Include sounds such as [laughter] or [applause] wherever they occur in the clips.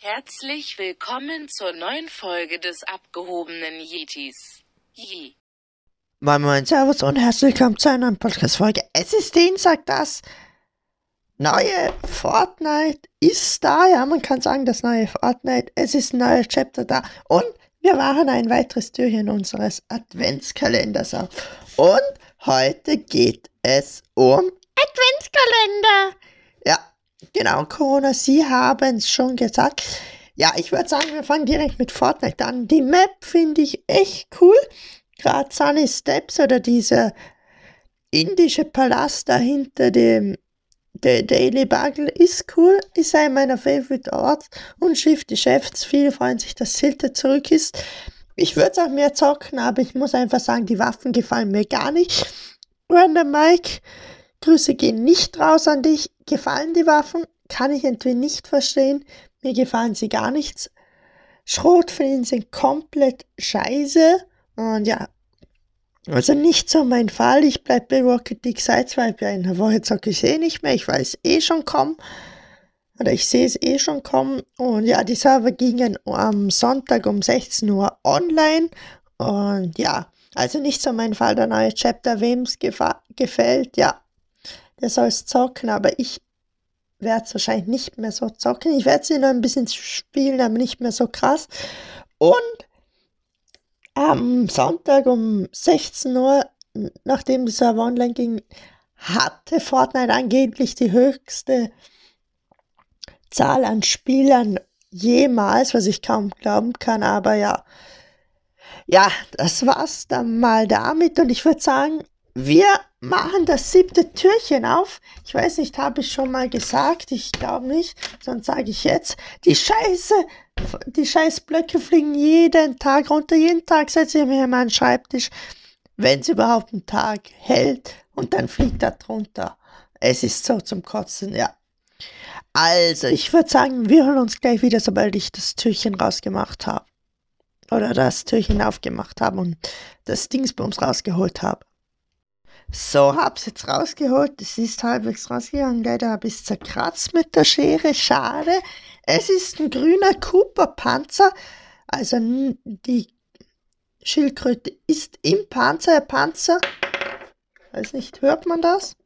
Herzlich willkommen zur neuen Folge des abgehobenen Yetis. Yi. Moin Moin, Servus und herzlich willkommen zu einer neuen Podcast-Folge. Es ist Dienstag, das neue Fortnite ist da. Ja, man kann sagen, das neue Fortnite. Es ist ein neuer Chapter da. Und wir machen ein weiteres Türchen unseres Adventskalenders auf. Und heute geht es um Adventskalender. Ja, Genau, Corona, Sie haben es schon gesagt. Ja, ich würde sagen, wir fangen direkt mit Fortnite an. Die Map finde ich echt cool. Gerade Sunny Steps oder dieser indische Palast dahinter dem der Daily Bugle ist cool, ist einer meiner Favorite Orts und Shift die Chefs. Viele freuen sich, dass Silter zurück ist. Ich würde es auch mehr zocken, aber ich muss einfach sagen, die Waffen gefallen mir gar nicht. Random Mike, Grüße gehen nicht raus an dich. Gefallen die Waffen? Kann ich entweder nicht verstehen. Mir gefallen sie gar nichts. Schrotflinten sind komplett scheiße. Und ja, also nicht so mein Fall. Ich bleibe bei Rocket League seit zwei in der Woche zocke ich eh nicht mehr. Ich weiß eh schon kommen. Oder ich sehe es eh schon kommen. Und ja, die Server gingen am Sonntag um 16 Uhr online. Und ja, also nicht so mein Fall. Der neue Chapter, wem es gefällt, ja, der soll es zocken, aber ich werde es wahrscheinlich nicht mehr so zocken. Ich werde sie noch ein bisschen spielen, aber nicht mehr so krass. Und am Sonntag um 16 Uhr, nachdem die Server online ging, hatte Fortnite angeblich die höchste Zahl an Spielern jemals, was ich kaum glauben kann, aber ja. Ja, das war's dann mal damit und ich würde sagen, wir machen das siebte Türchen auf. Ich weiß nicht, habe ich schon mal gesagt? Ich glaube nicht, sonst sage ich jetzt. Die Scheiße, die scheiß Blöcke fliegen jeden Tag runter. Jeden Tag setze ich mir an meinen Schreibtisch, wenn es überhaupt einen Tag hält. Und dann fliegt er drunter. Es ist so zum Kotzen, ja. Also, ich würde sagen, wir hören uns gleich wieder, sobald ich das Türchen rausgemacht habe. Oder das Türchen aufgemacht habe und das Dingsbums rausgeholt habe. So, hab's jetzt rausgeholt. Es ist halbwegs rausgegangen. Leider habe ich zerkratzt mit der Schere. Schade. Es ist ein grüner Cooper-Panzer. Also die Schildkröte ist im Panzer. Der Panzer. Weiß nicht, hört man das?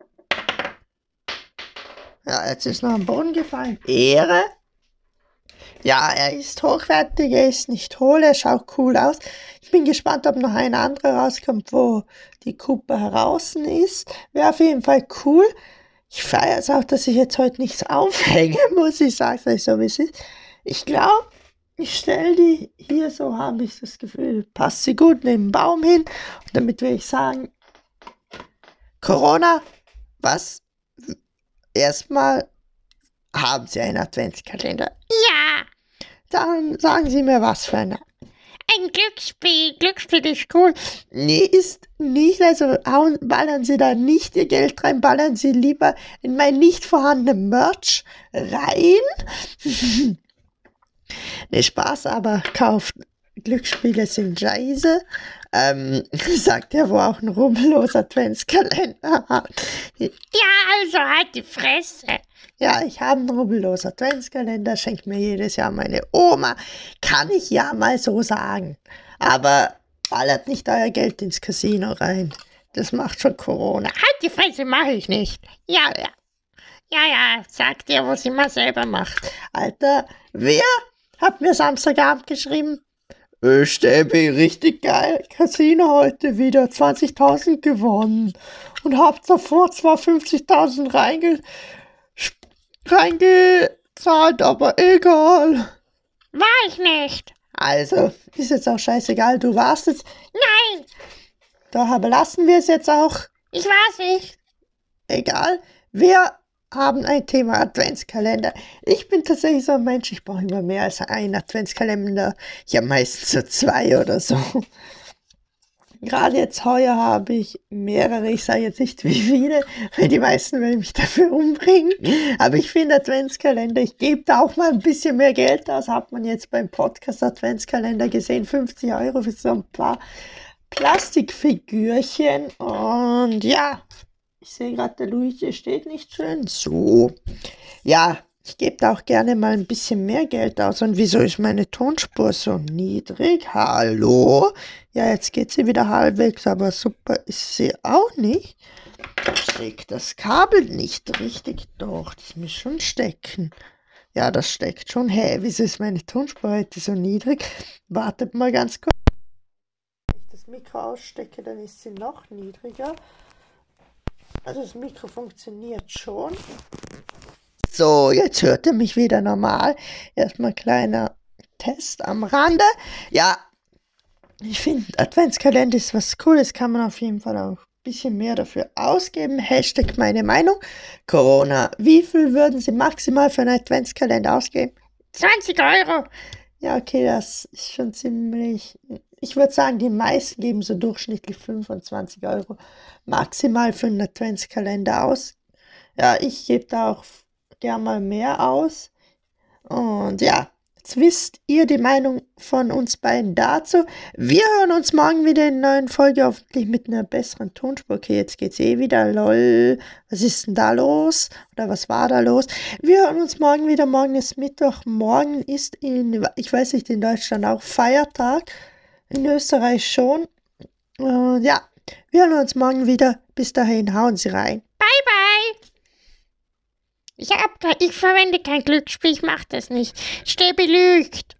Ja, jetzt ist noch am Boden gefallen. Ehre. Ja, er ist hochwertig, er ist nicht hohl, er schaut cool aus. Ich bin gespannt, ob noch ein anderer rauskommt, wo die Kuppe heraus ist. Wäre auf jeden Fall cool. Ich feiere es auch, dass ich jetzt heute nichts [laughs] aufhänge, muss ich sagen, so wie es ist. Ich glaube, ich stelle die hier so, habe ich das Gefühl, passt sie gut neben den Baum hin. Und damit will ich sagen, Corona, was? Erstmal haben Sie einen Adventskalender? Ja. Dann sagen Sie mir, was für eine. Ein Glücksspiel. Glücksspiel ist cool. Nee, ist nicht. Also hauen, ballern Sie da nicht Ihr Geld rein, ballern Sie lieber in mein nicht vorhandenen Merch rein. [laughs] ne, Spaß, aber kauft Glücksspiele sind scheiße. Ähm, [laughs] sagt er, wo auch ein rubbelloser Adventskalender hat. Ja, also halt die Fresse. Ja, ich habe einen rubbellosen Adventskalender, schenkt mir jedes Jahr meine Oma. Kann ich ja mal so sagen. Aber ballert nicht euer Geld ins Casino rein. Das macht schon Corona. Halt die Fresse, mache ich nicht. Ja, ja. Ja, ja, sagt ihr, was mal selber macht. Alter, wer hat mir Samstagabend geschrieben? Äh, Stäbi, richtig geil. Casino heute wieder 20.000 gewonnen. Und hab davor zwar 50.000 reinge reingezahlt, aber egal. War ich nicht. Also, ist jetzt auch scheißegal, du warst jetzt. Nein. Doch, aber lassen wir es jetzt auch. Ich war's nicht. Egal. Wir haben ein Thema Adventskalender. Ich bin tatsächlich so ein Mensch, ich brauche immer mehr als einen Adventskalender. Ich habe meistens so zwei oder so. Gerade jetzt heuer habe ich mehrere, ich sage jetzt nicht wie viele, weil die meisten werden mich dafür umbringen. Aber ich finde Adventskalender, ich gebe da auch mal ein bisschen mehr Geld aus, hat man jetzt beim Podcast Adventskalender gesehen, 50 Euro für so ein paar Plastikfigürchen. Und ja, ich sehe gerade, der Luigi steht nicht schön. So. Ja, ich gebe da auch gerne mal ein bisschen mehr Geld aus. Und wieso ist meine Tonspur so niedrig? Hallo? Ja, jetzt geht sie wieder halbwegs, aber super ist sie auch nicht. Steckt das Kabel nicht richtig? Doch, das muss schon stecken. Ja, das steckt schon. Hä, hey, wieso ist meine Tonspur heute so niedrig? Wartet mal ganz kurz. Wenn ich das Mikro ausstecke, dann ist sie noch niedriger. Also das Mikro funktioniert schon. So, jetzt hört ihr mich wieder normal. Erstmal kleiner Test am Rande. Ja, ich finde, Adventskalender ist was Cooles, kann man auf jeden Fall auch ein bisschen mehr dafür ausgeben. Hashtag meine Meinung. Corona, wie viel würden Sie maximal für einen Adventskalender ausgeben? 20 Euro. Ja, okay, das ist schon ziemlich. Ich würde sagen, die meisten geben so durchschnittlich 25 Euro maximal für einen Adventskalender aus. Ja, ich gebe da auch gern mal mehr aus. Und ja, jetzt wisst ihr die Meinung von uns beiden dazu. Wir hören uns morgen wieder in einer neuen Folge, hoffentlich mit einer besseren Tonspur. Okay, jetzt geht's eh wieder. Lol, was ist denn da los? Oder was war da los? Wir hören uns morgen wieder. Morgen ist Mittwoch. Morgen ist in, ich weiß nicht, in Deutschland auch Feiertag. In Österreich schon. Und ja, wir hören uns morgen wieder. Bis dahin, hauen Sie rein. Bye, bye. Ich, hab, ich verwende kein Glücksspiel, ich mach das nicht. Steh belügt.